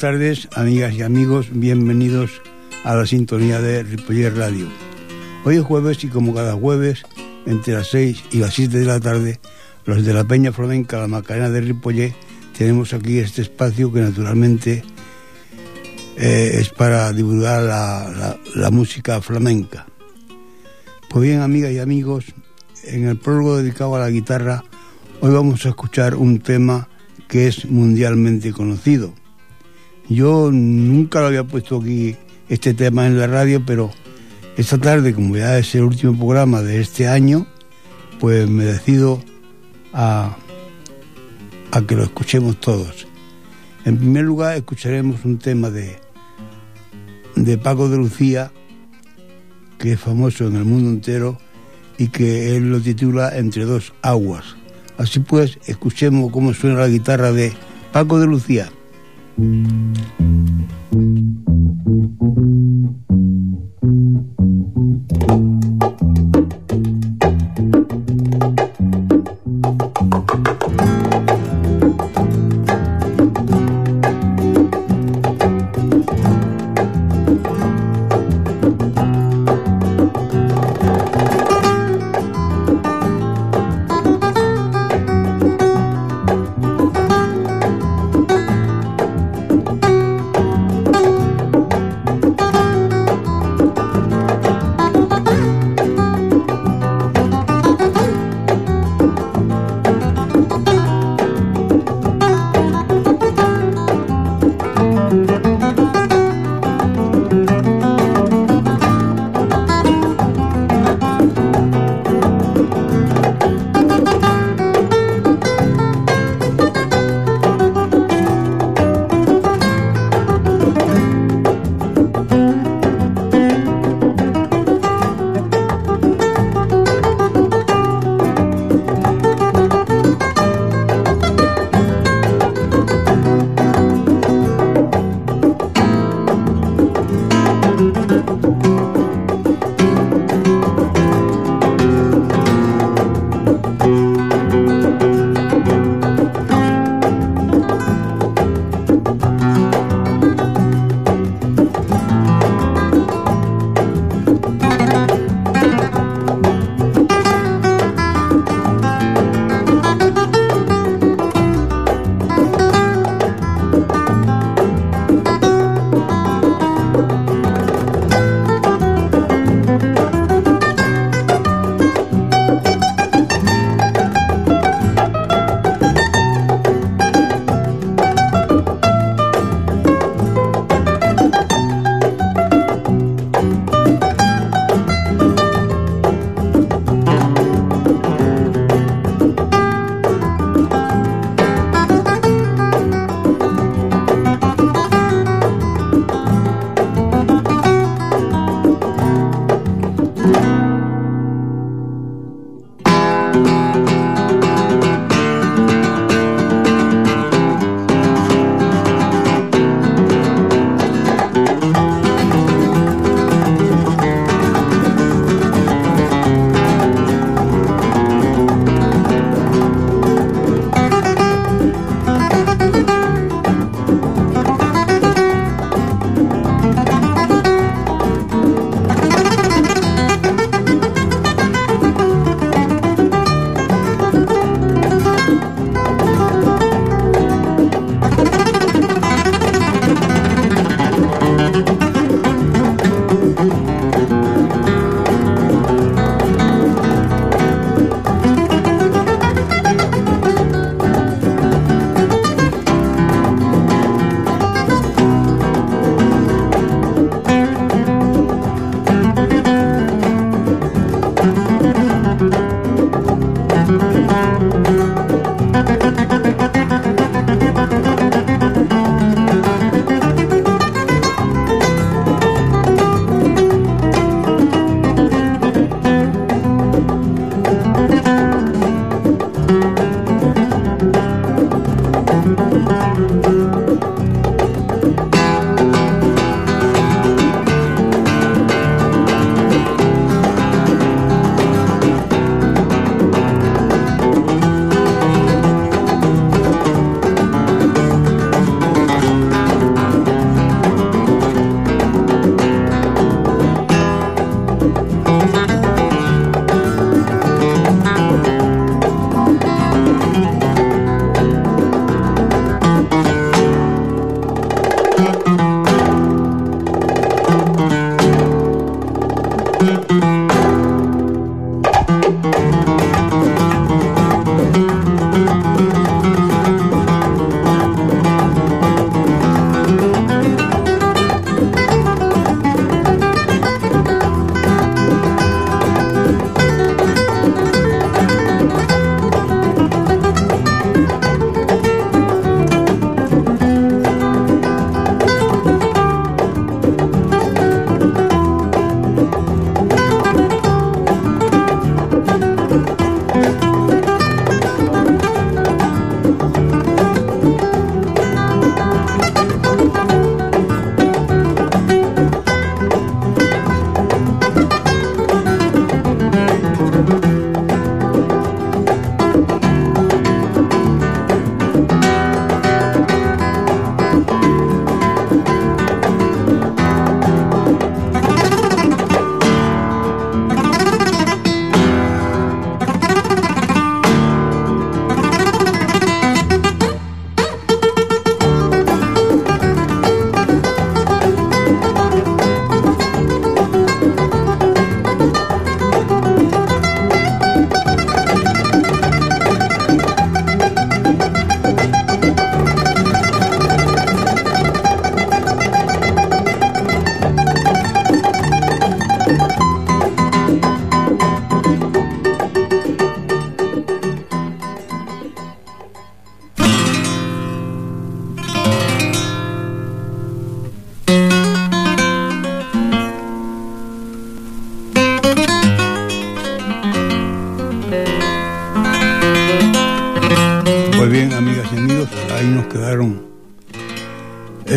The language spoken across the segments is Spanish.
tardes, amigas y amigos. Bienvenidos a la sintonía de Ripoller Radio. Hoy es jueves y como cada jueves, entre las 6 y las 7 de la tarde, los de la Peña Flamenca, la Macarena de Ripoller, tenemos aquí este espacio que naturalmente eh, es para divulgar la, música flamenca. Pues bien, amigas y amigos, en el prólogo dedicado a la guitarra, hoy vamos a escuchar un tema que es mundialmente conocido. Yo nunca lo había puesto aquí este tema en la radio, pero esta tarde, como ya es el último programa de este año, pues me decido a, que lo escuchemos todos. En primer lugar, escucharemos un tema de, de Paco de Lucía, que es famoso en el mundo entero y que él lo titula Entre dos aguas. Así pues, escuchemos cómo suena la guitarra de Paco de Lucía. Thank you.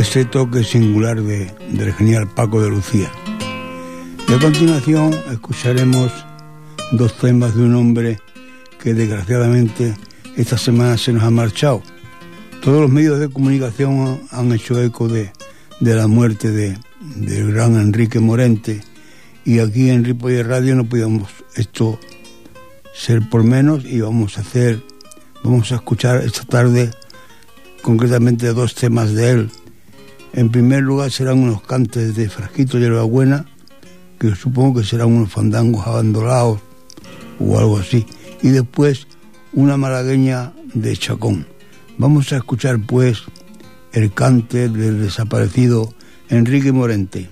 Ese toque singular de, del genial Paco de Lucía. Y a continuación escucharemos dos temas de un hombre que desgraciadamente esta semana se nos ha marchado. Todos los medios de comunicación han hecho eco de, la muerte de, del gran Enrique Morente y aquí en Ripoller Radio no podíamos esto ser por menos y vamos a hacer, vamos a escuchar esta tarde concretamente dos temas de él. En primer lugar serán unos cantes de Frasquito y Buena, que supongo que serán unos fandangos abandonados o algo así. Y después una malagueña de Chacón. Vamos a escuchar pues el cante del desaparecido Enrique Morente.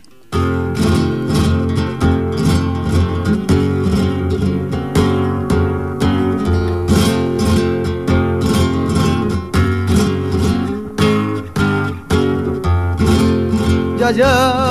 Yeah.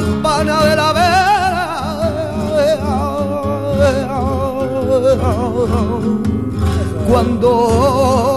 Campana de la vera. Cuando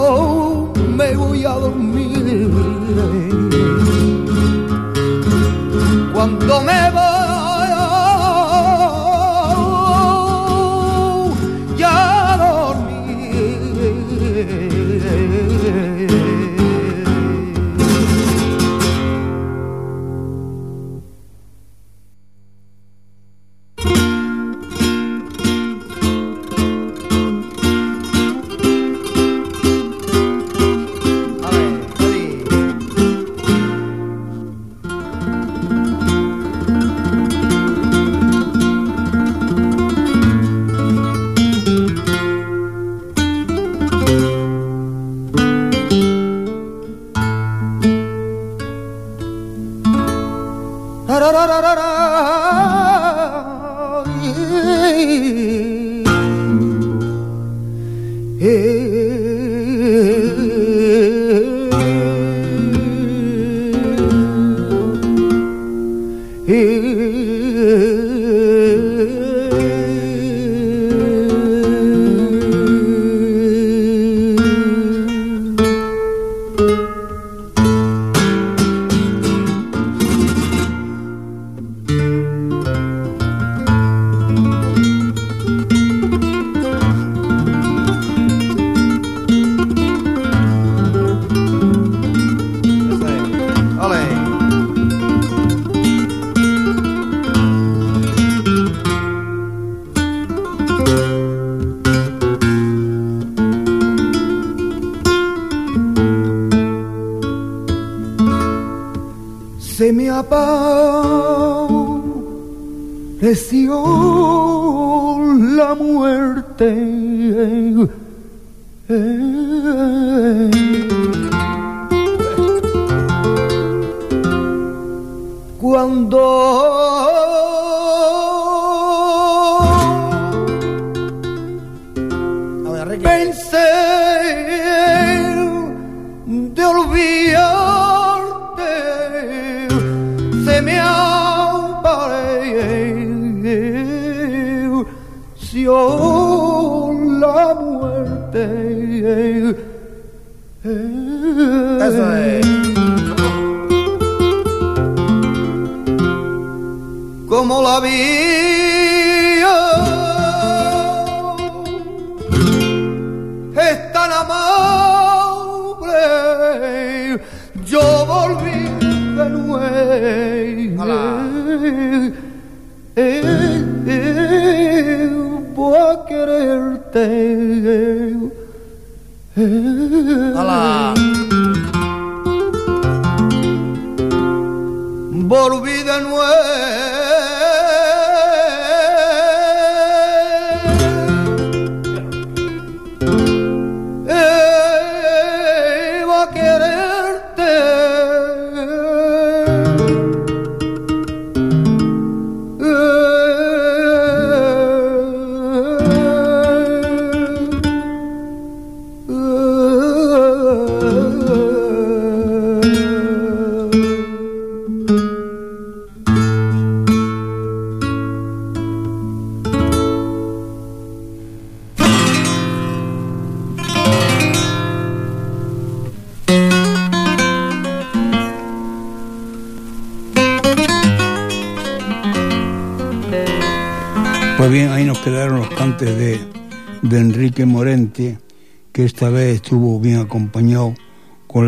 de,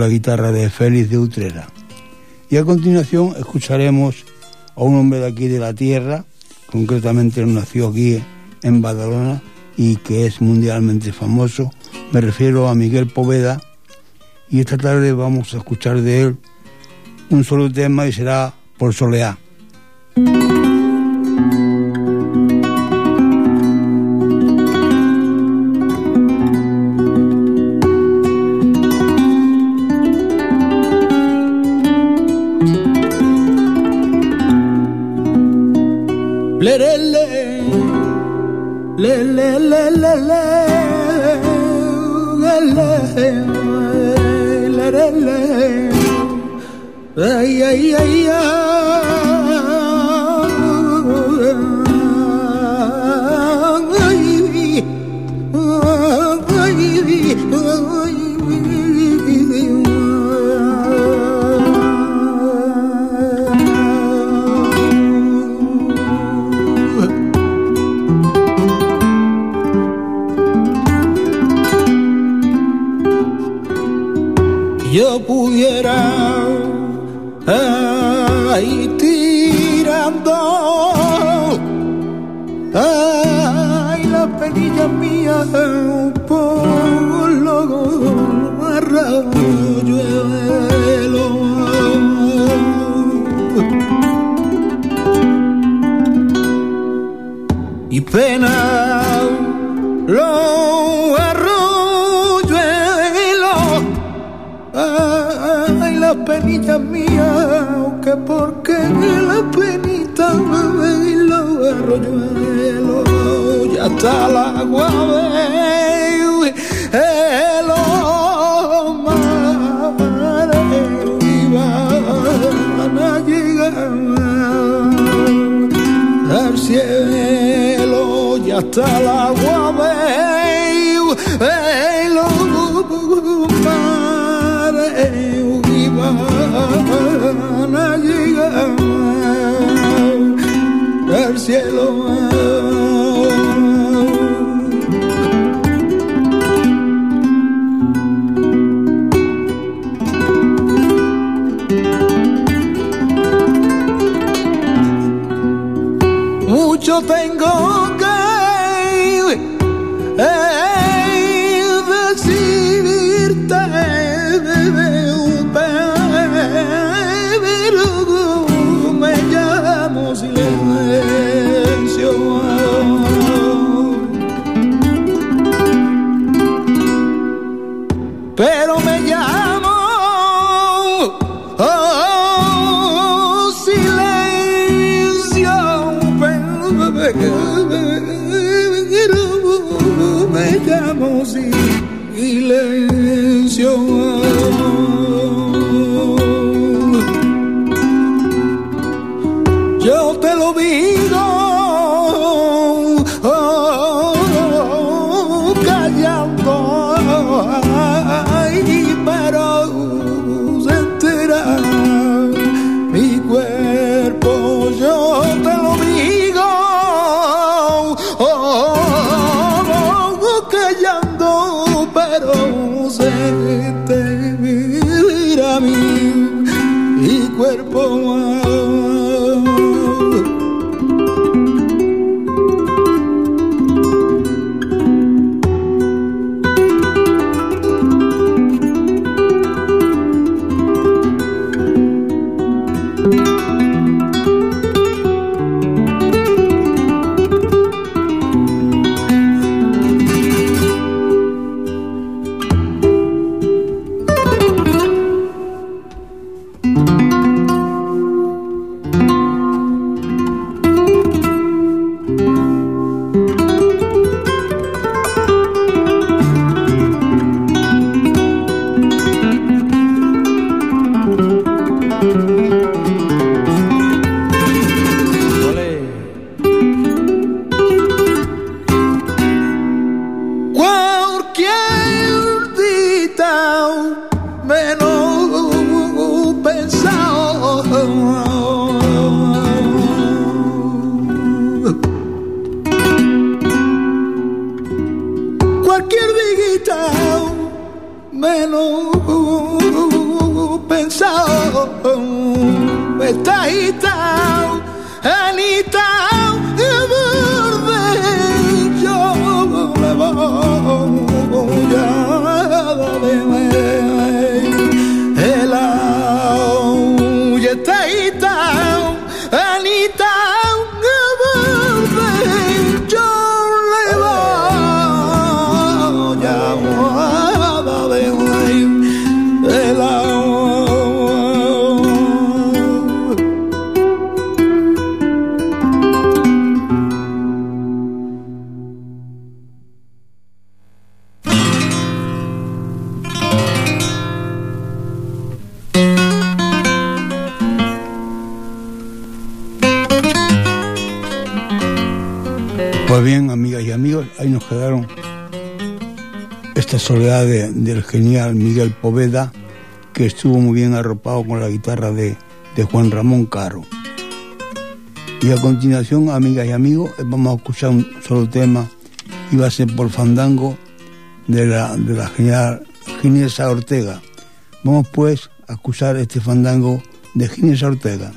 guitarra de Félix de Utrera. Y a continuación escucharemos a un hombre de aquí de la tierra, concretamente nació aquí en Badalona y que es mundialmente famoso. Me refiero a Miguel Poveda y esta tarde vamos a escuchar de él un solo tema y será Por Soleá. Y pena los arroyuelos ay la penilla mía que porque la penita y los arroyuelos ya está la agua mares está la agua los mares iban a llegar al cielo. Mucho tengo pero me llamo silencio. Soledad de- del genial Miguel Poveda, que estuvo muy bien arropado con la guitarra de, de Juan Ramón Caro. Y a continuación, amigas y amigos, eh, vamos a escuchar un solo tema, va a ser por Fandango, de la, de la genial Ginesa Ortega. Vamos pues a acusar este fandango de Ginés Ortega.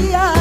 Yeah.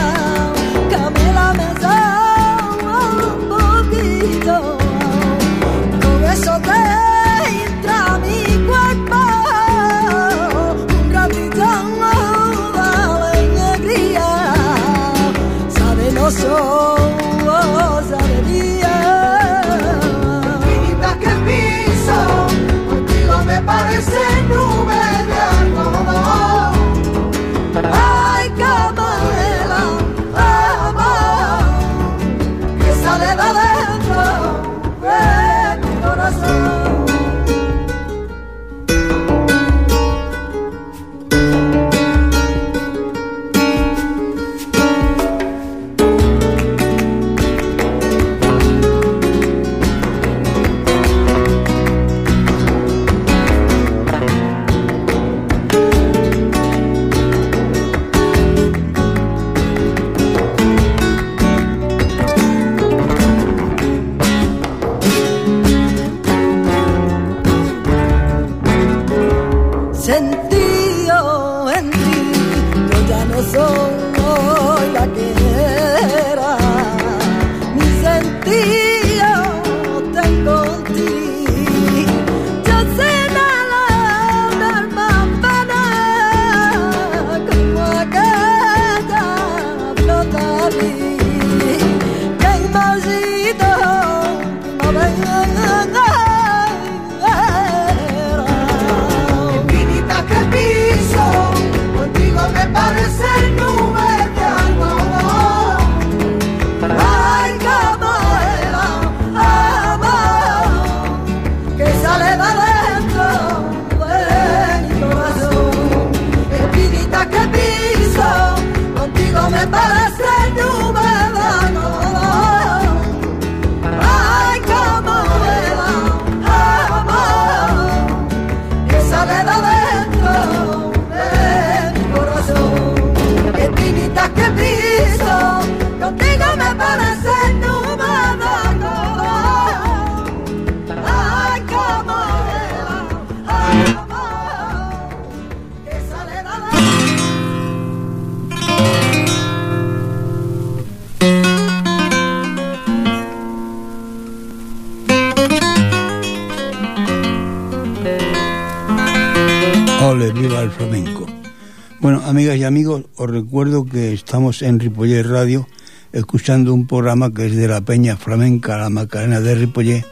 Amigas y amigos, os recuerdo que estamos en Ripollé Radio escuchando un programa que es de la Peña Flamenca La Macarena de Ripollé,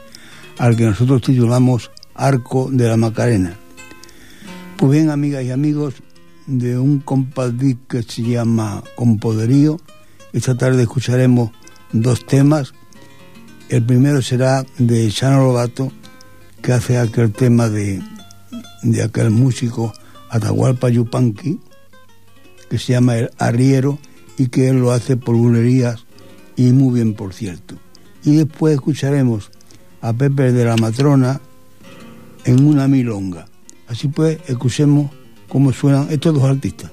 al que nosotros titulamos Arco de la Macarena. Pues bien, amigas y amigos, de un compadrí que se llama Compoderío, esta tarde escucharemos dos temas. El primero será de Chano Lobato, que hace aquel tema de, de aquel músico Atahualpa Yupanqui, que se llama El Arriero y que él lo hace por bulerías y muy bien, por cierto. Y después escucharemos a Pepe de la Matrona en una milonga. Así pues, escuchemos cómo suenan estos dos artistas.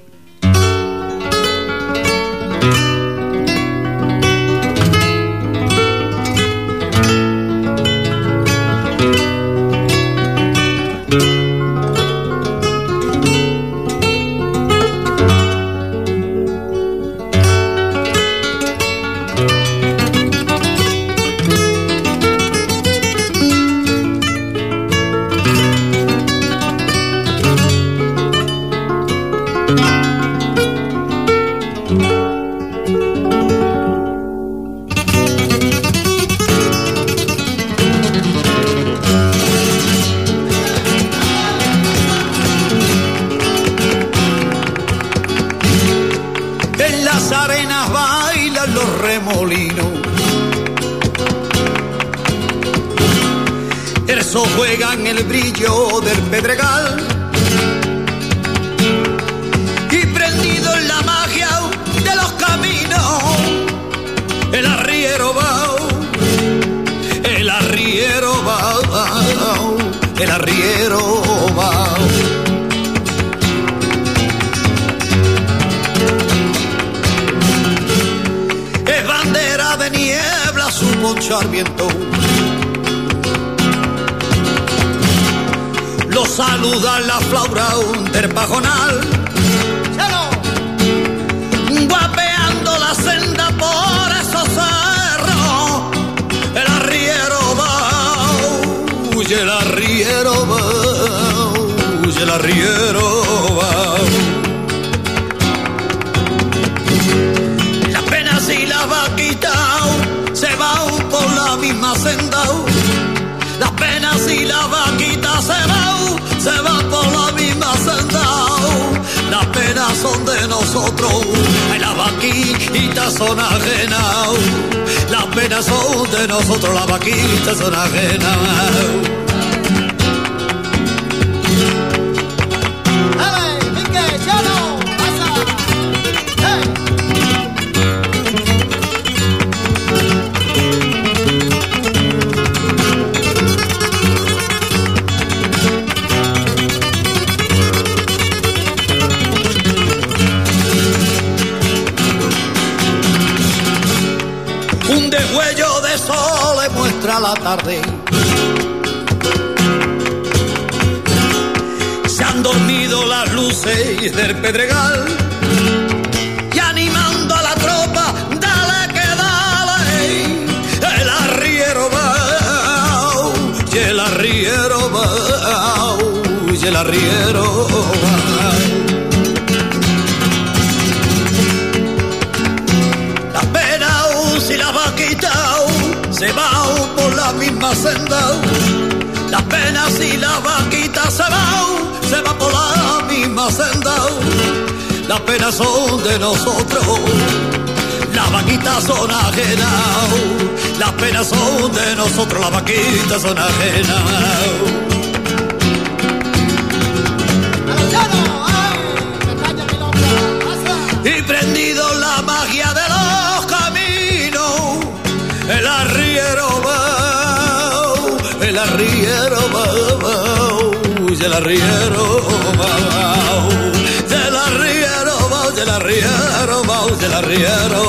Lo saluda la flaura del pajonal. Guapeando la senda por esos cerros. El arriero va, huye el arriero va, huye el arriero va. Misma senda. Las penas y las vaquitas se van, se van por la misma senda. Las penas son de nosotros, ay, las vaquitas son ajenas. Las penas son de nosotros, las vaquitas son ajenas. Sol le muestra la tarde. Se han dormido las luces del pedregal y animando a la tropa, dale que dale. El arriero va, y el arriero va, y el arriero va. Misma senda. Las penas y las vaquitas se van, se van por la misma senda. Las penas son de nosotros, las vaquitas son ajenas. Las penas son de nosotros, las vaquitas son ajenas. El arriero va, y el arriero va, el arriero va, el arriero va, el arriero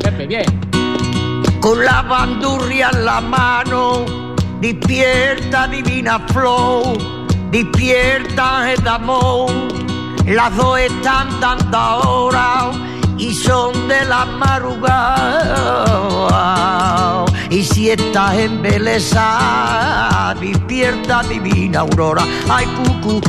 Pepe, bien. Con la bandurria en la mano, despierta divina flor, despierta el amor. Las dos están tanta hora y son de la madrugada. Y si estás embelesada, despierta divina aurora. Ay, cucu,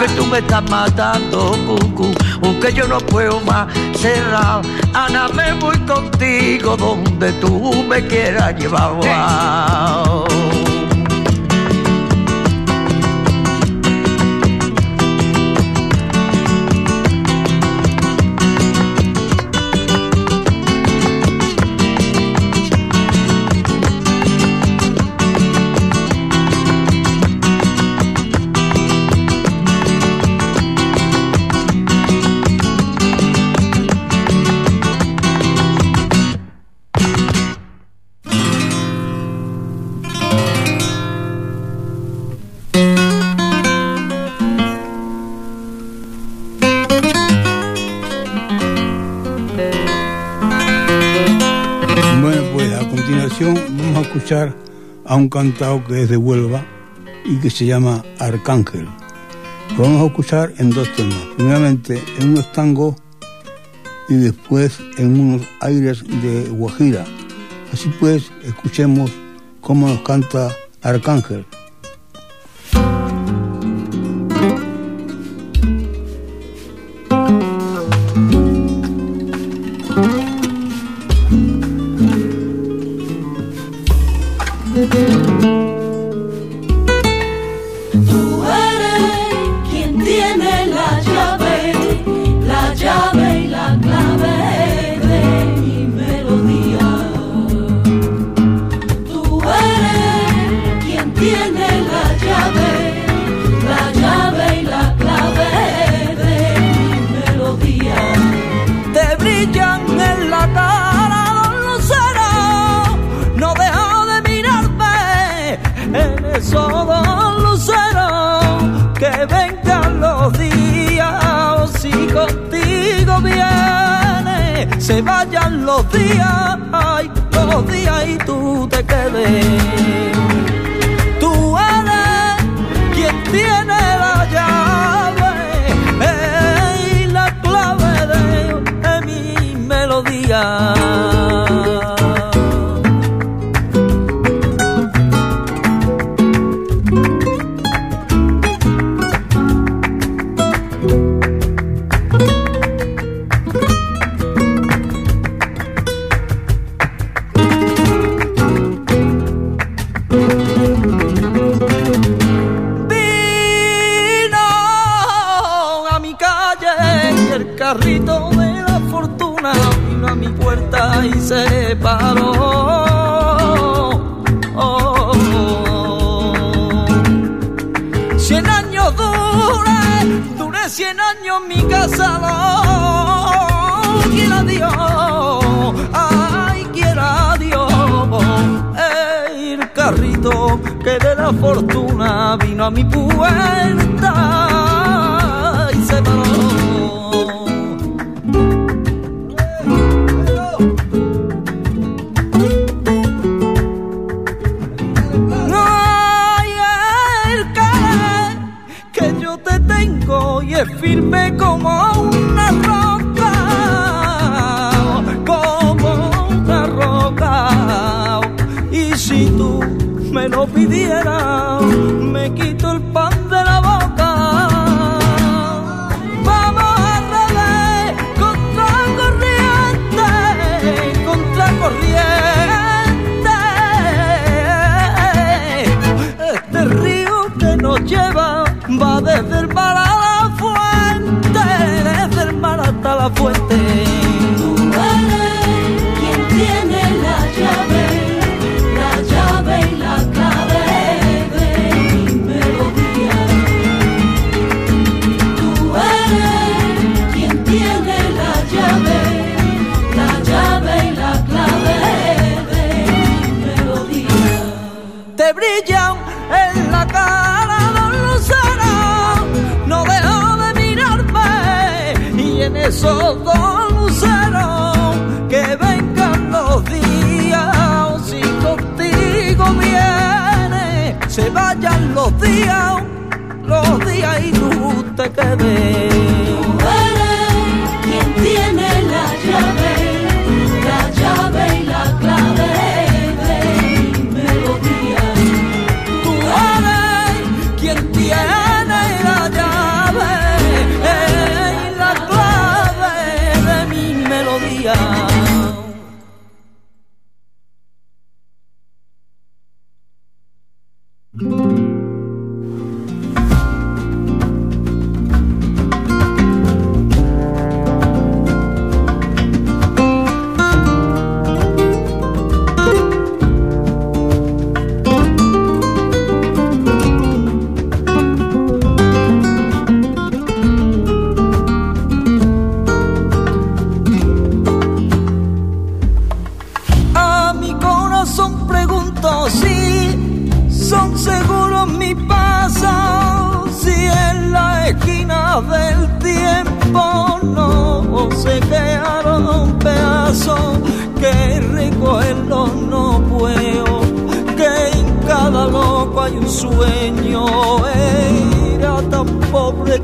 que tú me estás matando, cucu, aunque yo no puedo más cerrar. Ana, me voy contigo donde tú me quieras llevar. A un cantado que es de Huelva y que se llama Arcángel. Lo vamos a escuchar en dos temas. Primeramente en unos tangos y después en unos aires de Guajira. Así pues, escuchemos cómo nos canta Arcángel. Quien tiene la llave.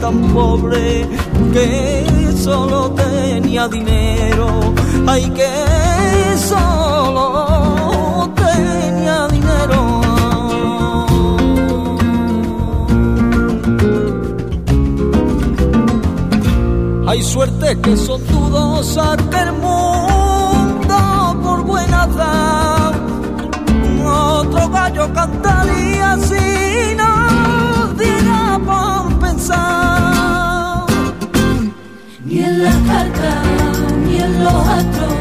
tan pobre que solo tenía dinero, ay que solo tenía dinero. Hay suerte que son dudos que el mundo por buena da. Otro gallo cantaría pasado, ni en las ni en los.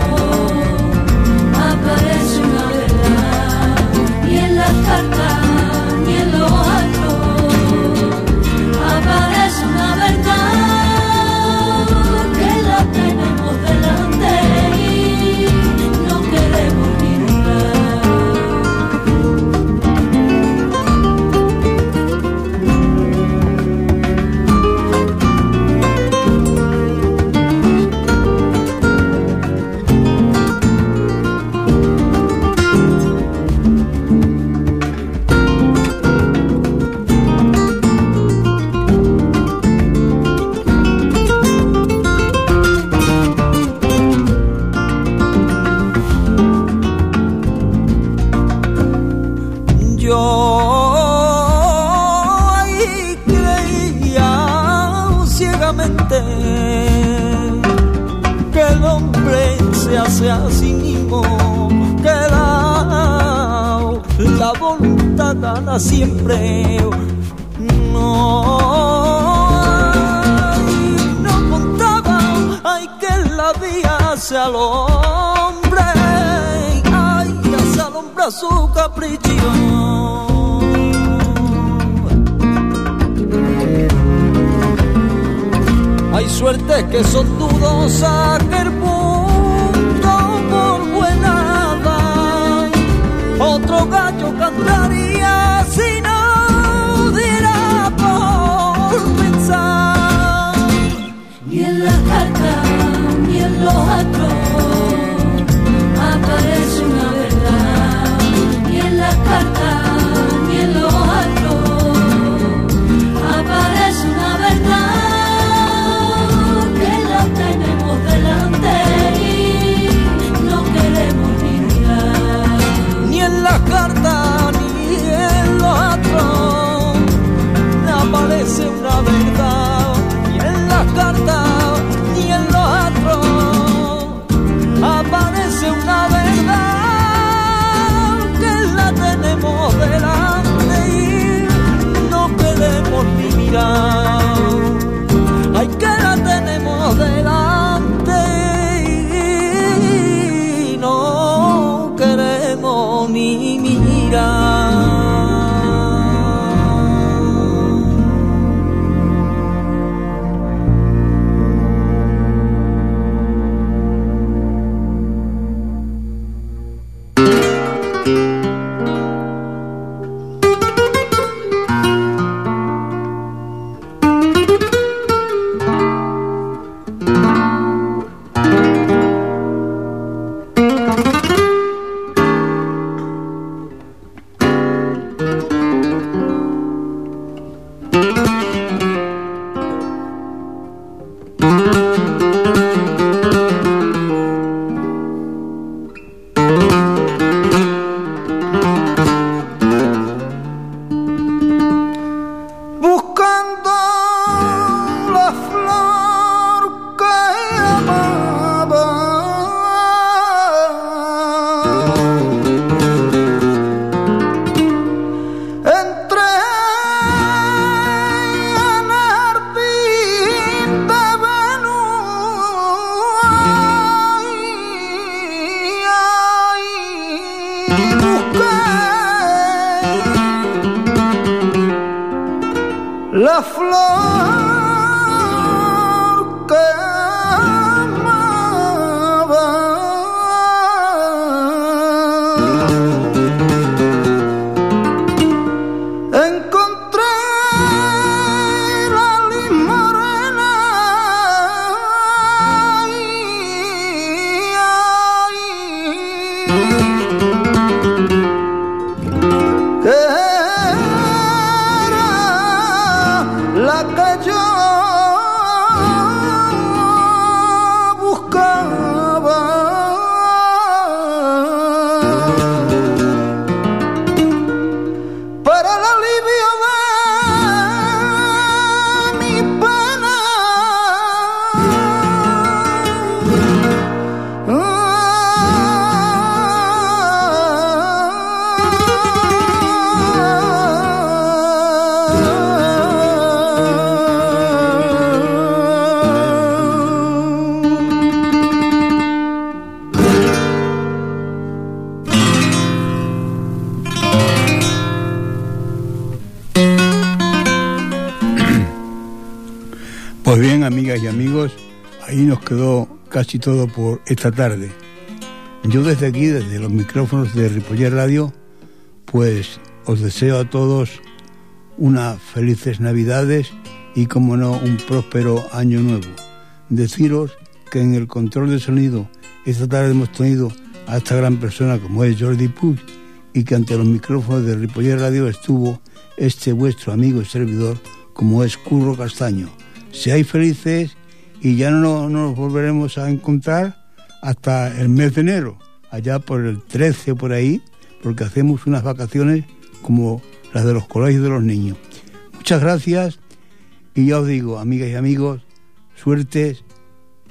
Quedó casi todo por esta tarde. Yo desde aquí, desde los micrófonos de Ripoller Radio, pues os deseo a todos unas felices Navidades y, como no, un próspero año nuevo. Deciros que en el control de sonido esta tarde hemos tenido a esta gran persona como es Jordi Puig y que ante los micrófonos de Ripoller Radio estuvo este vuestro amigo y servidor como es Curro Castaño. Seáis felices y ya no, no nos volveremos a encontrar hasta el mes de enero, allá por el 13 o por ahí, porque hacemos unas vacaciones como las de los colegios de los niños. Muchas gracias y ya os digo, amigas y amigos, suertes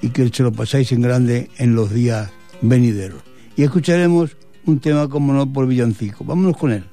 y que se lo pasáis en grande en los días venideros. Y escucharemos un tema como no por villancico. Vámonos con él.